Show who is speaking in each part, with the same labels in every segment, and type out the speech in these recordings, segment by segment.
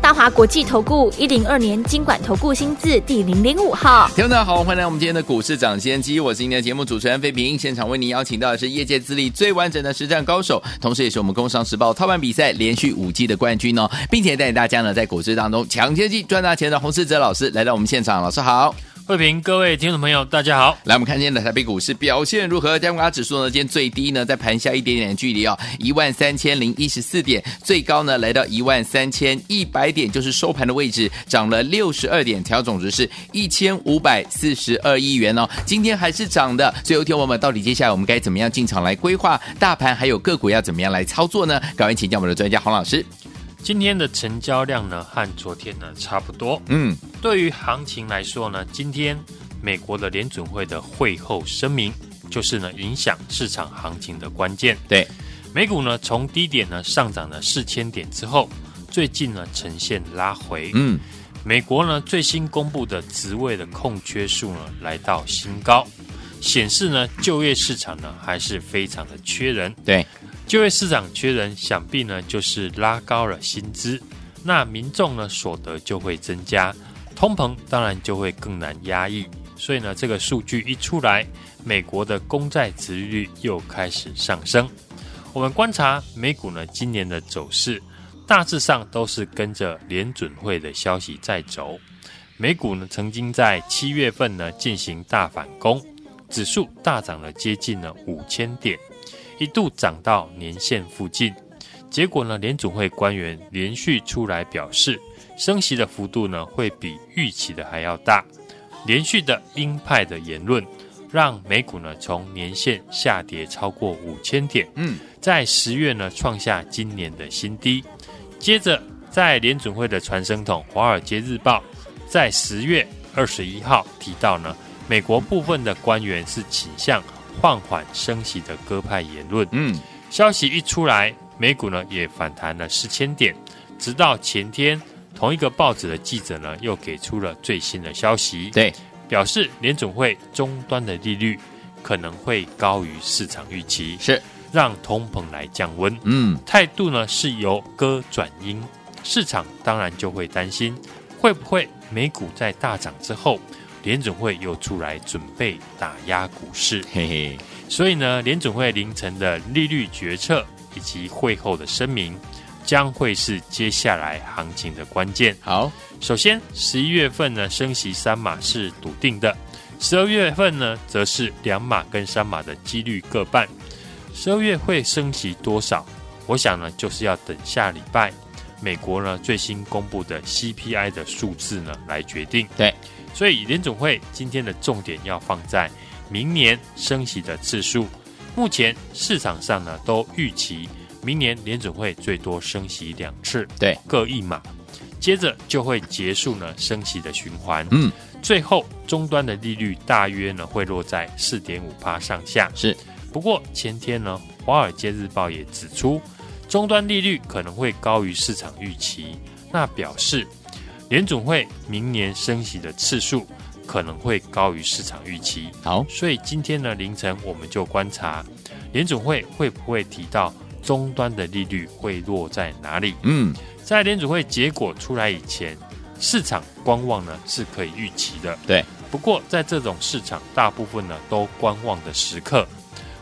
Speaker 1: 大华国际投顾一零二年金管投顾新字第零零五号，
Speaker 2: 听众大家好，欢迎来我们今天的股市长先机，我是今天的节目主持人费平，现场为您邀请到的是业界资历最完整的实战高手，同时也是我们工商时报操盘比赛连续五季的冠军哦，并且带领大家呢在股市当中抢先机赚大钱的洪世哲老师来到我们现场，老师好。
Speaker 3: 慧平，各位听众朋友，大家好。
Speaker 2: 来，我们看今天的台北股市表现如何？加权指数呢，今天最低呢，在盘下一点点的距离哦，一万三千零一十四点，最高呢来到一万三千一百点，就是收盘的位置，涨了六十二点，调总值是一千五百四十二亿元哦。今天还是涨的，所以有听我们到底接下来我们该怎么样进场来规划大盘，还有个股要怎么样来操作呢？赶快请教我们的专家洪老师。
Speaker 3: 今天的成交量呢，和昨天呢差不多。
Speaker 2: 嗯，
Speaker 3: 对于行情来说呢，今天美国的联准会的会后声明，就是呢影响市场行情的关键。
Speaker 2: 对，
Speaker 3: 美股呢从低点呢上涨了四千点之后，最近呢呈现拉回。
Speaker 2: 嗯，
Speaker 3: 美国呢最新公布的职位的空缺数呢来到新高，显示呢就业市场呢还是非常的缺人。
Speaker 2: 对。
Speaker 3: 就业市场缺人，想必呢就是拉高了薪资，那民众呢所得就会增加，通膨当然就会更难压抑。所以呢，这个数据一出来，美国的公债殖利率又开始上升。我们观察美股呢今年的走势，大致上都是跟着联准会的消息在走。美股呢曾经在七月份呢进行大反攻，指数大涨了接近了五千点。一度涨到年线附近，结果呢，联准会官员连续出来表示，升息的幅度呢会比预期的还要大。连续的鹰派的言论，让美股呢从年线下跌超过五千点，
Speaker 2: 嗯，在
Speaker 3: 十月呢创下今年的新低。接着，在联准会的传声筒《华尔街日报》在十月二十一号提到呢，美国部分的官员是倾向。放缓升息的鸽派言论，
Speaker 2: 嗯，
Speaker 3: 消息一出来，美股呢也反弹了四千点。直到前天，同一个报纸的记者呢又给出了最新的消息，
Speaker 2: 对，
Speaker 3: 表示联总会终端的利率可能会高于市场预期，
Speaker 2: 是。
Speaker 3: 让通膨来降温。
Speaker 2: 嗯，
Speaker 3: 态度呢是由鸽转鹰，市场当然就会担心，会不会美股在大涨之后，联准会又出来准备打压股市，
Speaker 2: 嘿嘿。
Speaker 3: 所以呢，联准会凌晨的利率决策以及会后的声明，将会是接下来行情的关键。
Speaker 2: 好，
Speaker 3: 首先十一月份呢，升息三码是笃定的；十二月份呢，则是两码跟三码的几率各半。十二月会升息多少？我想呢，就是要等下礼拜美国呢最新公布的 CPI 的数字呢来决定。
Speaker 2: 对。
Speaker 3: 所以联总会今天的重点要放在明年升息的次数。目前市场上呢都预期明年联总会最多升息两次，
Speaker 2: 对，
Speaker 3: 各一码，接着就会结束呢升息的循环。
Speaker 2: 嗯，
Speaker 3: 最后终端的利率大约呢会落在四点五趴上下。
Speaker 2: 是，
Speaker 3: 不过前天呢《华尔街日报》也指出，终端利率可能会高于市场预期，那表示。联总会明年升息的次数可能会高于市场预期。
Speaker 2: 好，
Speaker 3: 所以今天呢凌晨我们就观察联总会会不会提到终端的利率会落在哪里。
Speaker 2: 嗯，
Speaker 3: 在联总会结果出来以前，市场观望呢是可以预期的。
Speaker 2: 对，
Speaker 3: 不过在这种市场大部分呢都观望的时刻，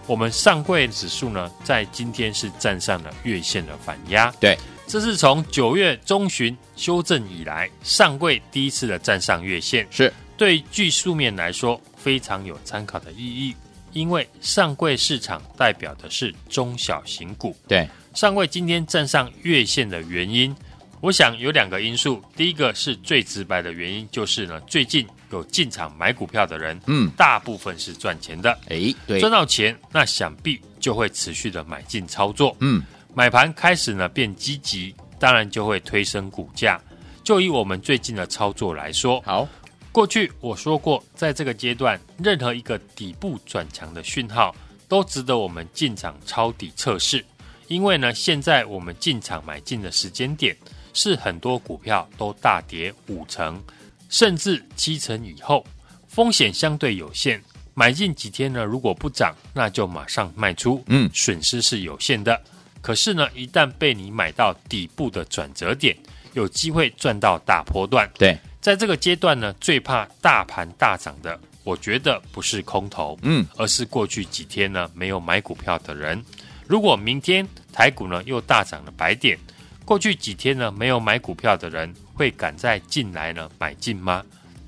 Speaker 3: 我们上柜指数呢在今天是站上了月线的反压。
Speaker 2: 对。
Speaker 3: 这是从九月中旬修正以来，上柜第一次的站上月线，
Speaker 2: 是
Speaker 3: 对技术面来说非常有参考的意义。因为上柜市场代表的是中小型股，
Speaker 2: 对
Speaker 3: 上柜今天站上月线的原因，我想有两个因素。第一个是最直白的原因，就是呢，最近有进场买股票的人，
Speaker 2: 嗯，
Speaker 3: 大部分是赚钱的，
Speaker 2: 诶，对，
Speaker 3: 赚到钱，那想必就会持续的买进操作，
Speaker 2: 嗯。
Speaker 3: 买盘开始呢变积极，当然就会推升股价。就以我们最近的操作来说，
Speaker 2: 好，
Speaker 3: 过去我说过，在这个阶段，任何一个底部转强的讯号，都值得我们进场抄底测试。因为呢，现在我们进场买进的时间点是很多股票都大跌五成，甚至七成以后，风险相对有限。买进几天呢，如果不涨，那就马上卖出，嗯，损失是有限的。可是呢，一旦被你买到底部的转折点，有机会赚到大波段。
Speaker 2: 对，
Speaker 3: 在这个阶段呢，最怕大盘大涨的，我觉得不是空头，嗯，而是过去几天呢没有买股票的人。如果明天台股呢又大涨了百点，过去几天呢没有买股票的人会赶在进来呢买进吗？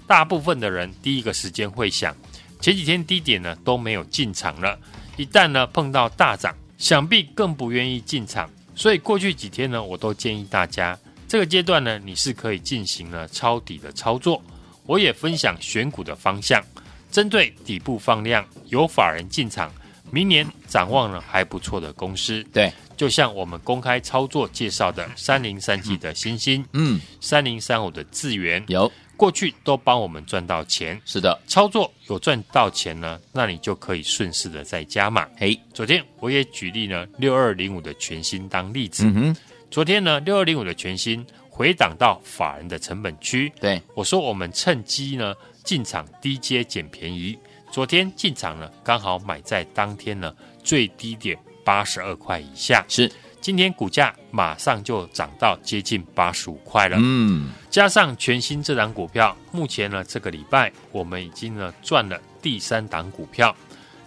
Speaker 3: 大部分的人第一个时间会想，前几天低点呢都没有进场了，一旦呢碰到大涨，想必更不愿意进场。所以过去几天呢，我都建议大家这个阶段呢你是可以进行了抄底的操作。我也分享选股的方向，针对底部放量有法人进场。明年展望呢还不错的公司，
Speaker 2: 对，
Speaker 3: 就像我们公开操作介绍的三零三七的星星，嗯，三零三五的智源，
Speaker 2: 有
Speaker 3: 过去都帮我们赚到钱，
Speaker 2: 是的，
Speaker 3: 操作有赚到钱呢，那你就可以顺势的再加码。嘿，昨天我也举例呢，六二零五的全新当例子，嗯哼，昨天呢，六二零五的全新回档到法人的成本区，
Speaker 2: 对，
Speaker 3: 我说我们趁机呢进场低阶捡便宜。昨天进场呢，刚好买在当天呢最低点八十二块以下。
Speaker 2: 是，
Speaker 3: 今天股价马上就涨到接近八十五块了。嗯，加上全新这档股票，目前呢这个礼拜我们已经呢赚了第三档股票。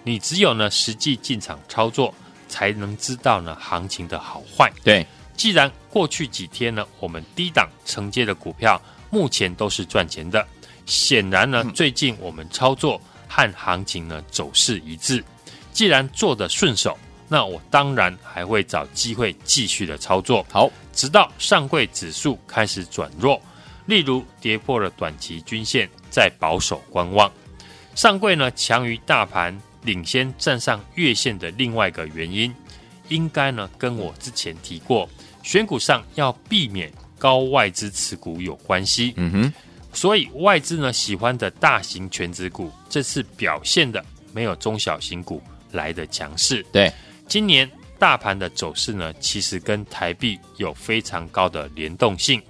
Speaker 3: 你只有呢实际进场操作，才能知道呢行情的好坏。
Speaker 2: 对，
Speaker 3: 既然过去几天呢我们低档承接的股票目前都是赚钱的，显然呢最近我们操作。和行情呢走势一致，既然做的顺手，那我当然还会找机会继续的操作。
Speaker 2: 好，
Speaker 3: 直到上柜指数开始转弱，例如跌破了短期均线，再保守观望。上柜呢强于大盘，领先站上月线的另外一个原因，应该呢跟我之前提过，选股上要避免高外资持股有关系。嗯哼。所以外资呢喜欢的大型全职股，这次表现的没有中小型股来的强势。
Speaker 2: 对，
Speaker 3: 今年大盘的走势呢，其实跟台币有非常高的联动性。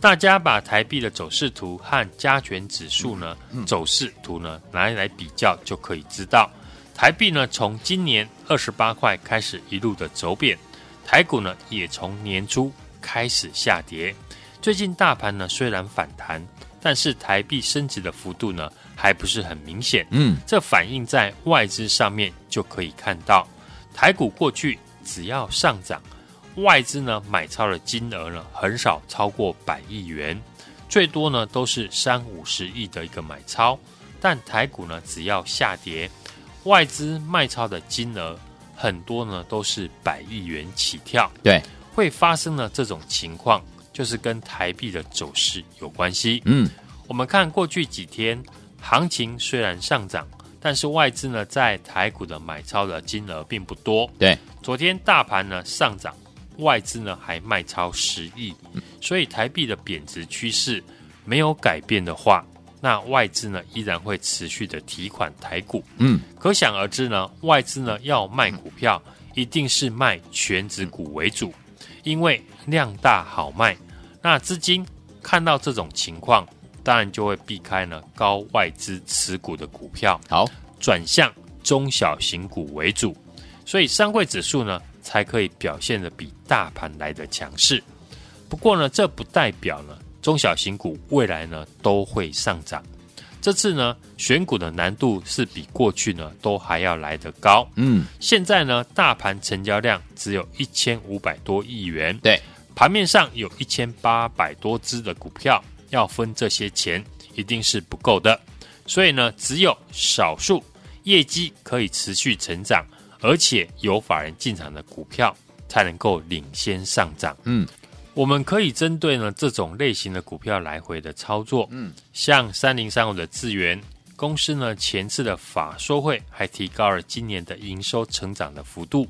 Speaker 3: 大家把台币的走势图和加权指数呢、嗯、走势图呢拿来比较，就可以知道，台币呢从今年二十八块开始一路的走贬，台股呢也从年初开始下跌。最近大盘呢虽然反弹。但是台币升值的幅度呢，还不是很明显。嗯，这反映在外资上面就可以看到，台股过去只要上涨，外资呢买超的金额呢很少超过百亿元，最多呢都是三五十亿的一个买超。但台股呢只要下跌，外资卖超的金额很多呢都是百亿元起跳。
Speaker 2: 对，
Speaker 3: 会发生了这种情况。就是跟台币的走势有关系。嗯，我们看过去几天行情虽然上涨，但是外资呢在台股的买超的金额并不多。
Speaker 2: 对，
Speaker 3: 昨天大盘呢上涨，外资呢还卖超十亿，所以台币的贬值趋势没有改变的话，那外资呢依然会持续的提款台股。嗯，可想而知呢，外资呢要卖股票，一定是卖全值股为主，因为量大好卖。那资金看到这种情况，当然就会避开呢高外资持股的股票，
Speaker 2: 好，
Speaker 3: 转向中小型股为主，所以上柜指数呢才可以表现的比大盘来的强势。不过呢，这不代表呢中小型股未来呢都会上涨。这次呢选股的难度是比过去呢都还要来得高。嗯，现在呢大盘成交量只有一千五百多亿元。
Speaker 2: 对。
Speaker 3: 盘面上有一千八百多只的股票，要分这些钱一定是不够的，所以呢，只有少数业绩可以持续成长，而且有法人进场的股票，才能够领先上涨。嗯，我们可以针对呢这种类型的股票来回的操作。嗯，像三零三五的资源公司呢，前次的法说会还提高了今年的营收成长的幅度，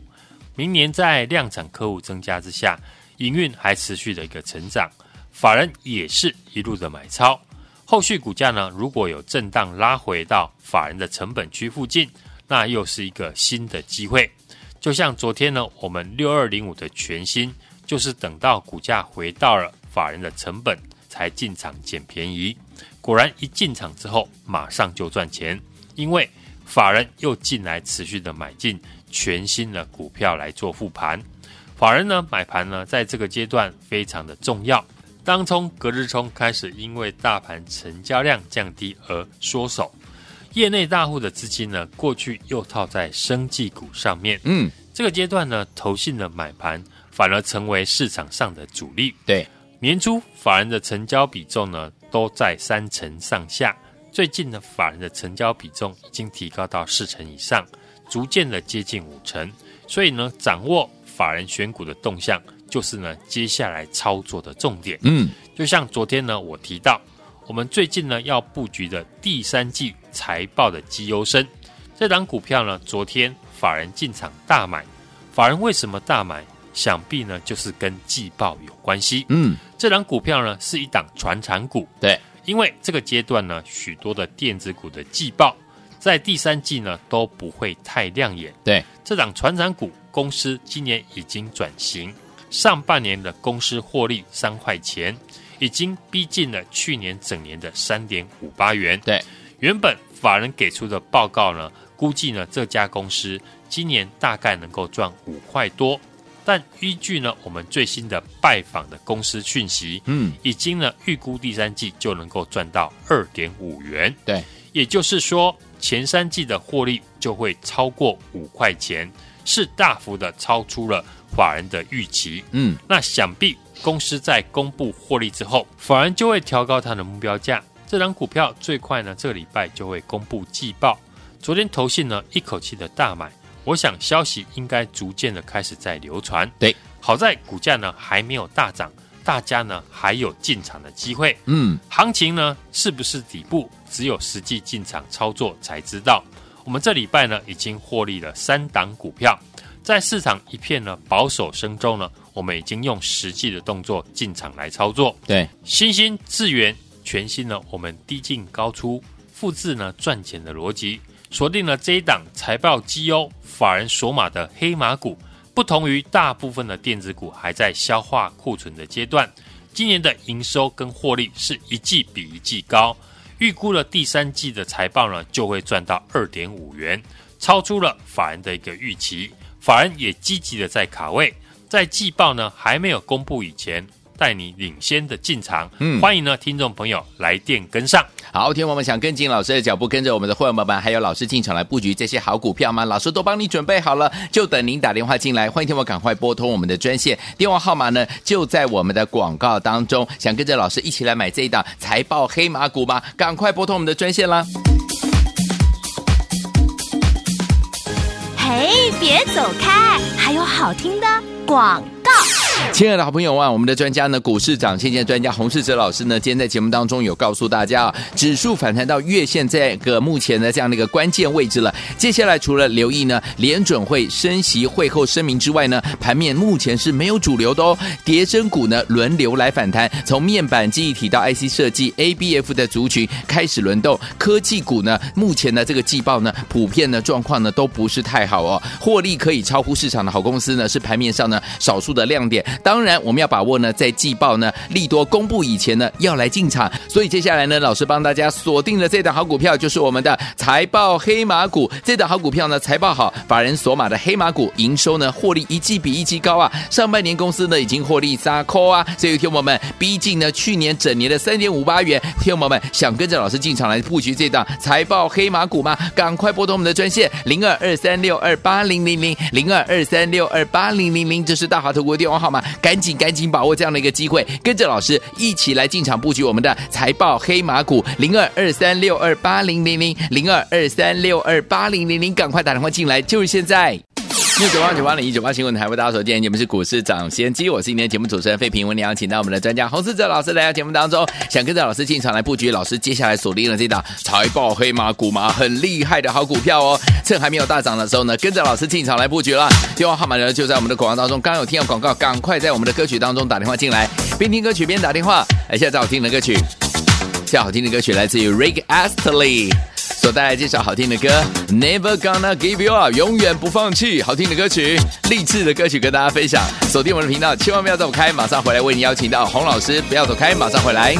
Speaker 3: 明年在量产客户增加之下。营运还持续的一个成长，法人也是一路的买超，后续股价呢，如果有震荡拉回到法人的成本区附近，那又是一个新的机会。就像昨天呢，我们六二零五的全新，就是等到股价回到了法人的成本才进场捡便宜。果然一进场之后，马上就赚钱，因为法人又进来持续的买进全新的股票来做复盘。法人呢买盘呢，在这个阶段非常的重要。当冲、隔日冲开始因为大盘成交量降低而缩手，业内大户的资金呢，过去又套在生技股上面。
Speaker 2: 嗯，
Speaker 3: 这个阶段呢，投信的买盘反而成为市场上的主力。
Speaker 2: 对，
Speaker 3: 年初法人的成交比重呢，都在三成上下。最近呢，法人的成交比重已经提高到四成以上，逐渐的接近五成。所以呢，掌握法人选股的动向。就是呢，接下来操作的重点。
Speaker 2: 嗯，
Speaker 3: 就像昨天呢，我提到我们最近呢要布局的第三季财报的绩优生这档股票呢，昨天法人进场大买。法人为什么大买？想必呢就是跟季报有关系。
Speaker 2: 嗯，
Speaker 3: 这档股票呢是一档传产股。
Speaker 2: 对，
Speaker 3: 因为这个阶段呢，许多的电子股的季报在第三季呢都不会太亮眼。
Speaker 2: 对，
Speaker 3: 这档传产股公司今年已经转型。上半年的公司获利三块钱，已经逼近了去年整年的三点五八元。
Speaker 2: 对，
Speaker 3: 原本法人给出的报告呢，估计呢这家公司今年大概能够赚五块多，但依据呢我们最新的拜访的公司讯息，
Speaker 2: 嗯，
Speaker 3: 已经呢预估第三季就能够赚到二点五元。
Speaker 2: 对，
Speaker 3: 也就是说前三季的获利就会超过五块钱，是大幅的超出了。法人的预期，
Speaker 2: 嗯，
Speaker 3: 那想必公司在公布获利之后，法人就会调高它的目标价。这张股票最快呢，这个礼拜就会公布季报。昨天投信呢一口气的大买，我想消息应该逐渐的开始在流传。
Speaker 2: 对，
Speaker 3: 好在股价呢还没有大涨，大家呢还有进场的机会。
Speaker 2: 嗯，
Speaker 3: 行情呢是不是底部，只有实际进场操作才知道。我们这礼拜呢已经获利了三档股票。在市场一片呢保守声中呢，我们已经用实际的动作进场来操作。
Speaker 2: 对，
Speaker 3: 新兴智源全新呢，我们低进高出，复制呢赚钱的逻辑，锁定了这一档财报绩优、法人锁码的黑马股。不同于大部分的电子股还在消化库存的阶段，今年的营收跟获利是一季比一季高，预估了第三季的财报呢就会赚到二点五元，超出了法人的一个预期。法人也积极的在卡位，在季报呢还没有公布以前，带你领先的进场。嗯，欢迎呢听众朋友来电跟上。
Speaker 2: 好，听我们想跟进老师的脚步，跟着我们的会员伙伴还有老师进场来布局这些好股票吗？老师都帮你准备好了，就等您打电话进来。欢迎听我赶快拨通我们的专线，电话号码呢就在我们的广告当中。想跟着老师一起来买这一档财报黑马股吗？赶快拨通我们的专线啦！
Speaker 1: 哎，别走开，还有好听的广告。
Speaker 2: 亲爱的好朋友啊，我们的专家呢，股市涨先见专家洪世哲老师呢，今天在节目当中有告诉大家啊，指数反弹到月线这个目前的这样的一个关键位置了。接下来除了留意呢联准会升息会后声明之外呢，盘面目前是没有主流的哦。跌深股呢轮流来反弹，从面板记忆体到 IC 设计、ABF 的族群开始轮动。科技股呢，目前的这个季报呢，普遍的状况呢都不是太好哦。获利可以超乎市场的好公司呢，是盘面上呢少数的亮点。当然，我们要把握呢，在季报呢利多公布以前呢，要来进场。所以接下来呢，老师帮大家锁定了这档好股票，就是我们的财报黑马股。这档好股票呢，财报好，法人索马的黑马股，营收呢获利一季比一季高啊。上半年公司呢已经获利三扣啊，所以听友们逼近呢去年整年的三点五八元。听友们想跟着老师进场来布局这档财报黑马股吗？赶快拨通我们的专线零二二三六二八零零零零二二三六二八零零零，这是大华投顾的电话号码。赶紧赶紧把握这样的一个机会，跟着老师一起来进场布局我们的财报黑马股零二二三六二八零零零零二二三六二八零零零，赶快打电话进来，就是现在。六九八九八零一九八新闻台为大家所见，你们是股市涨先机，我是今天节目主持人费平，我们邀请到我们的专家洪思哲老师来到节目当中，想跟着老师进场来布局，老师接下来锁定了这档财报黑马股嘛，很厉害的好股票哦，趁还没有大涨的时候呢，跟着老师进场来布局了。电话号码呢就在我们的广告当中，刚有听到广告，赶快在我们的歌曲当中打电话进来，边听歌曲边打电话。来，现在好听的歌曲，现在好听的歌曲来自于 Rick Astley。
Speaker 4: 所带来介绍好听的歌，Never Gonna Give You Up，永远不放弃。好听的歌曲，励志的歌曲跟大家分享。锁定我们的频道，千万不要走开，马上回来为你邀请到洪老师，不要走开，马上回来。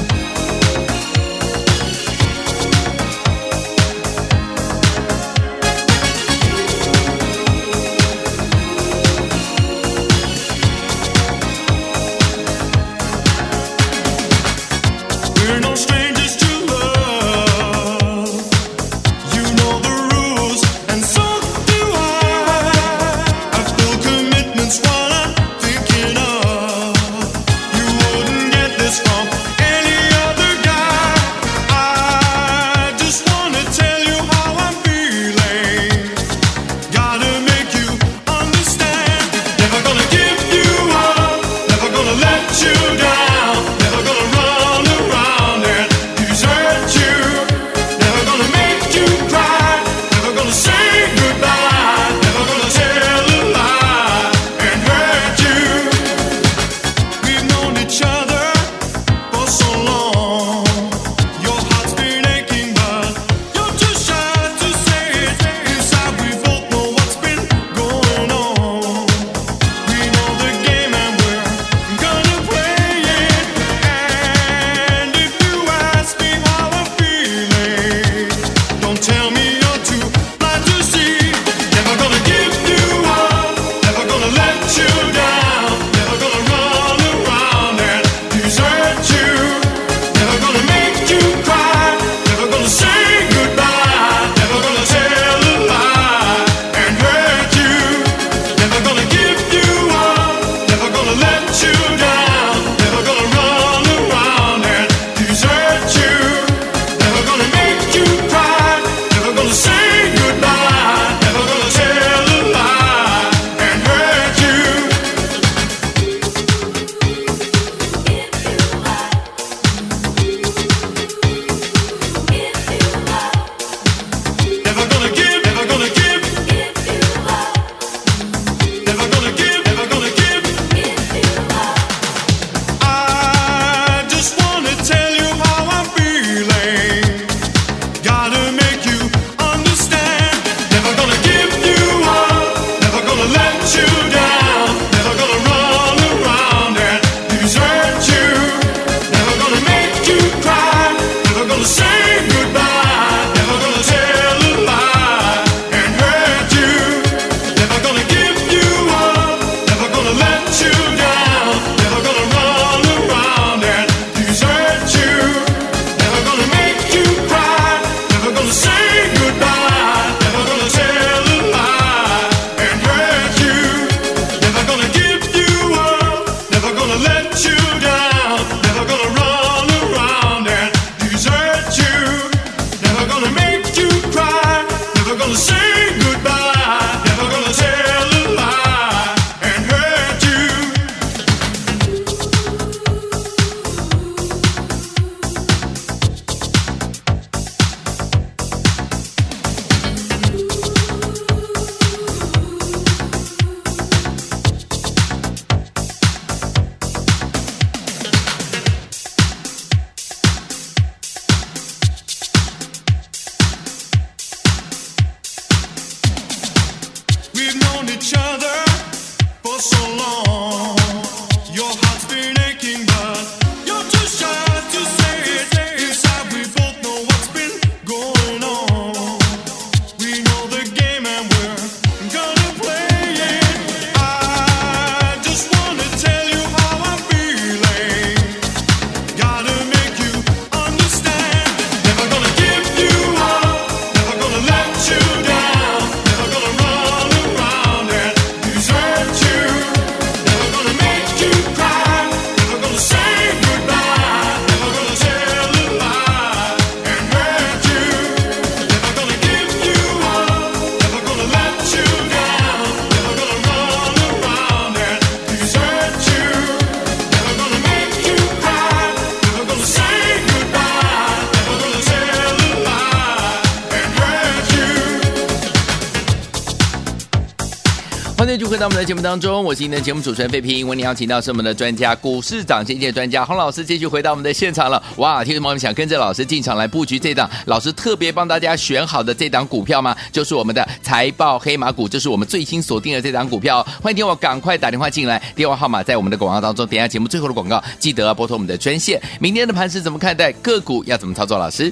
Speaker 2: 欢迎继续回到我们的节目当中，我是您的节目主持人费平。为您邀请到是我们的专家，股市涨跌专家洪老师，继续回到我们的现场了。哇，听众朋友们想跟着老师进场来布局这档老师特别帮大家选好的这档股票吗？就是我们的财报黑马股，就是我们最新锁定的这档股票。欢迎听我赶快打电话进来，电话号码在我们的广告当中。点下节目最后的广告，记得拨通我们的专线。明天的盘势怎么看待？个股要怎么操作？老师，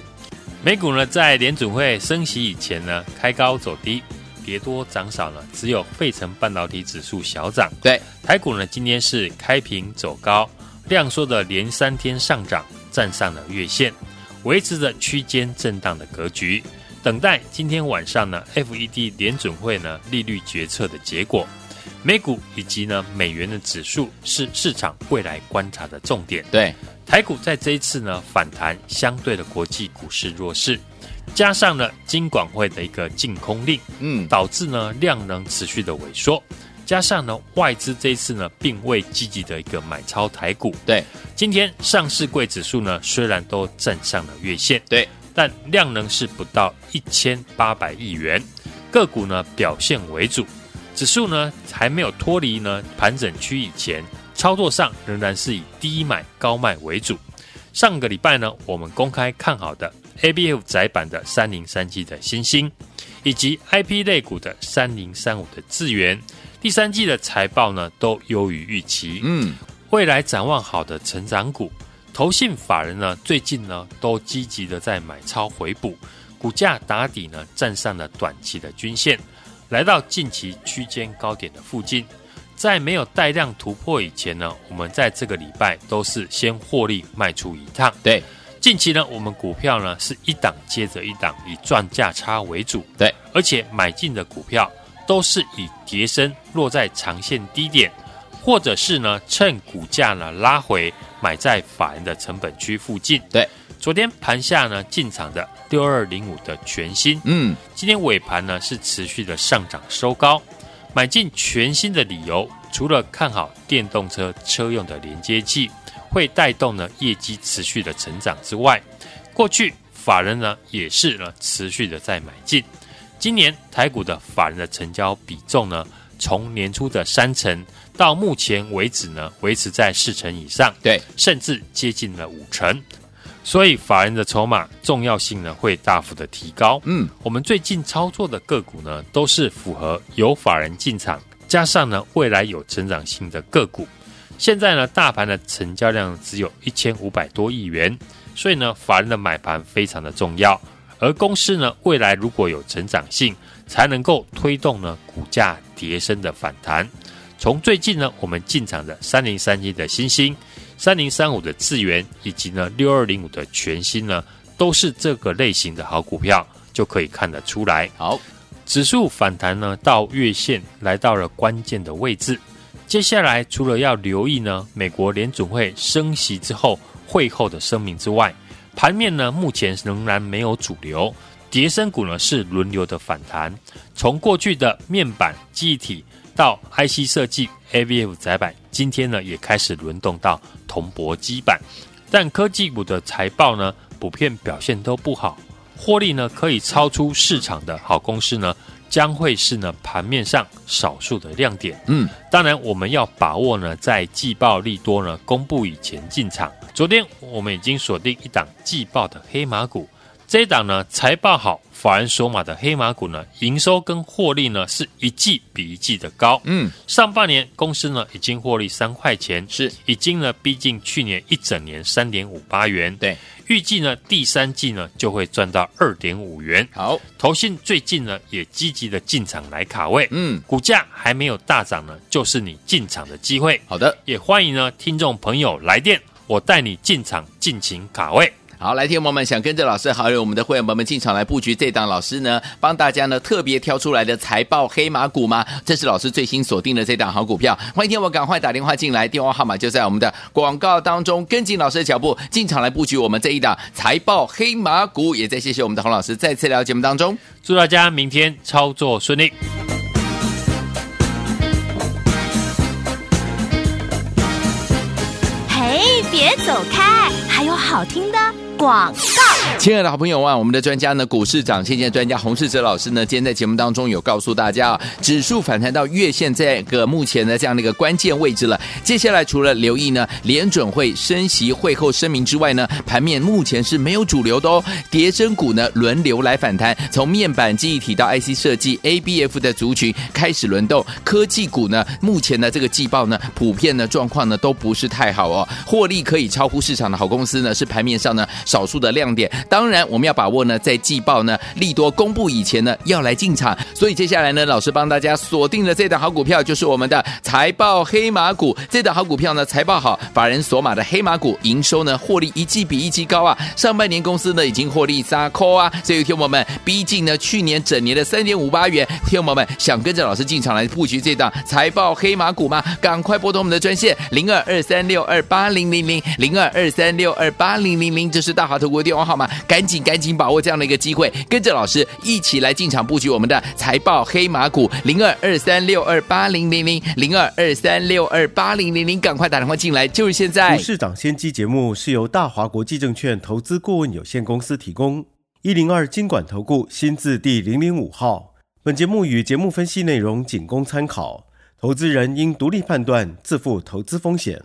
Speaker 3: 美股呢，在联准会升息以前呢，开高走低。跌多涨少呢，只有费城半导体指数小涨。
Speaker 2: 对，
Speaker 3: 台股呢今天是开平走高，量缩的连三天上涨，站上了月线，维持着区间震荡的格局，等待今天晚上呢 FED 联准会呢利率决策的结果。美股以及呢美元的指数是市场未来观察的重点。
Speaker 2: 对，
Speaker 3: 台股在这一次呢反弹，相对的国际股市弱势。加上呢金管会的一个净空令，嗯，导致呢量能持续的萎缩。加上呢外资这一次呢并未积极的一个买超台股，
Speaker 2: 对。
Speaker 3: 今天上市柜指数呢虽然都站上了月线，
Speaker 2: 对，
Speaker 3: 但量能是不到一千八百亿元。个股呢表现为主，指数呢还没有脱离呢盘整区以前，操作上仍然是以低买高卖为主。上个礼拜呢我们公开看好的。A B F 窄板的三零三七的新星，以及 I P 类股的三零三五的智源，第三季的财报呢都优于预期。嗯，未来展望好的成长股，投信法人呢最近呢都积极的在买超回补，股价打底呢站上了短期的均线，来到近期区间高点的附近，在没有带量突破以前呢，我们在这个礼拜都是先获利卖出一趟。
Speaker 2: 对。
Speaker 3: 近期呢，我们股票呢是一档接着一档，以赚价差为主。
Speaker 2: 对，
Speaker 3: 而且买进的股票都是以跌升落在长线低点，或者是呢趁股价呢拉回买在法人的成本区附近。
Speaker 2: 对，
Speaker 3: 昨天盘下呢进场的六二零五的全新，嗯，今天尾盘呢是持续的上涨收高。买进全新的理由，除了看好电动车车用的连接器。会带动呢业绩持续的成长之外，过去法人呢也是呢持续的在买进。今年台股的法人的成交比重呢，从年初的三成到目前为止呢维持在四成以上，
Speaker 2: 对，
Speaker 3: 甚至接近了五成。所以法人的筹码重要性呢会大幅的提高。嗯，我们最近操作的个股呢都是符合有法人进场，加上呢未来有成长性的个股。现在呢，大盘的成交量只有一千五百多亿元，所以呢，法人的买盘非常的重要。而公司呢，未来如果有成长性，才能够推动呢股价跌升的反弹。从最近呢，我们进场的三零三一的新兴、三零三五的智原，以及呢六二零五的全新呢，都是这个类型的好股票，就可以看得出来。
Speaker 2: 好，
Speaker 3: 指数反弹呢，到月线来到了关键的位置。接下来，除了要留意呢，美国联准会升息之后会后的声明之外，盘面呢目前仍然没有主流，跌深股呢是轮流的反弹。从过去的面板、记忆体到 IC 设计、ABF 窄板，今天呢也开始轮动到铜箔基板。但科技股的财报呢普遍表现都不好，获利呢可以超出市场的好公司呢，将会是呢盘面上少数的亮点。嗯，当然我们要把握呢，在季报利多呢公布以前进场。昨天我们已经锁定一档季报的黑马股，这一档呢财报好。法人索马的黑马股呢，营收跟获利呢是一季比一季的高。嗯，上半年公司呢已经获利三块钱，是已经呢逼近去年一整年三点五八元。
Speaker 2: 对，
Speaker 3: 预计呢第三季呢就会赚到二点五元。
Speaker 2: 好，
Speaker 3: 投信最近呢也积极的进场来卡位。嗯，股价还没有大涨呢，就是你进场的机会。
Speaker 2: 好的，
Speaker 3: 也欢迎呢听众朋友来电，我带你进场尽情卡位。
Speaker 2: 好，来，听众朋友们想跟着老师，还有我们的会员朋友们进场来布局这档老师呢，帮大家呢特别挑出来的财报黑马股吗？这是老师最新锁定的这档好股票，欢迎听我赶快打电话进来，电话号码就在我们的广告当中，跟紧老师的脚步进场来布局我们这一档财报黑马股。也在谢谢我们的洪老师再次来到节目当中，
Speaker 3: 祝大家明天操作顺利。
Speaker 1: 嘿，别走开，还有好听的。广告。
Speaker 2: 亲爱的好朋友啊，我们的专家呢，股市涨先见专家洪世哲老师呢，今天在节目当中有告诉大家啊，指数反弹到月线这个目前的这样的一个关键位置了。接下来除了留意呢联准会升息会后声明之外呢，盘面目前是没有主流的哦。跌深股呢轮流来反弹，从面板记忆体到 IC 设计、ABF 的族群开始轮动。科技股呢，目前的这个季报呢，普遍的状况呢都不是太好哦。获利可以超乎市场的好公司呢，是盘面上呢少数的亮点。当然，我们要把握呢，在季报呢利多公布以前呢，要来进场。所以接下来呢，老师帮大家锁定的这档好股票，就是我们的财报黑马股。这档好股票呢，财报好，法人锁码的黑马股，营收呢获利一季比一季高啊。上半年公司呢已经获利三扣啊。所以，听友们逼近呢去年整年的三点五八元，听友们想跟着老师进场来布局这档财报黑马股吗？赶快拨通我们的专线零二二三六二八零零零零二二三六二八零零零，这是大大华投顾电话号码。赶紧赶紧把握这样的一个机会，跟着老师一起来进场布局我们的财报黑马股零二二三六二八零零零零二二三六二八零零零，赶快打电话进来，就是现在。
Speaker 5: 股市涨先机节目是由大华国际证券投资顾问有限公司提供，一零二经管投顾新字第零零五号。本节目与节目分析内容仅供参考，投资人应独立判断，自负投资风险。